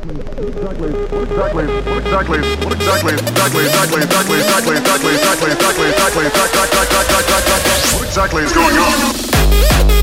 What exactly what exactly what exactly what exactly what exactly exactly exactly what exactly is going on?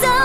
So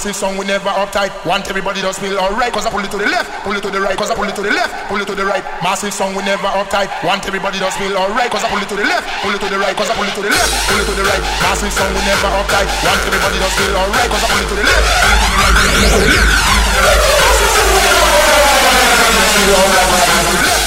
Massive song, we never uptight. Want everybody to feel alright. Cause I pull it to the left, pull it to the right. Cause I pull it to the left, pull it to the right. Massive song, we never uptight. Want everybody to feel alright. Cause I pull it to the left, pull it to the right. Cause I pull it to the left, pull it to the right. Massive song, we never uptight. Want everybody to feel alright. Cause I pull it to the left, pull it to the right. Pull it to the left, pull it to the right.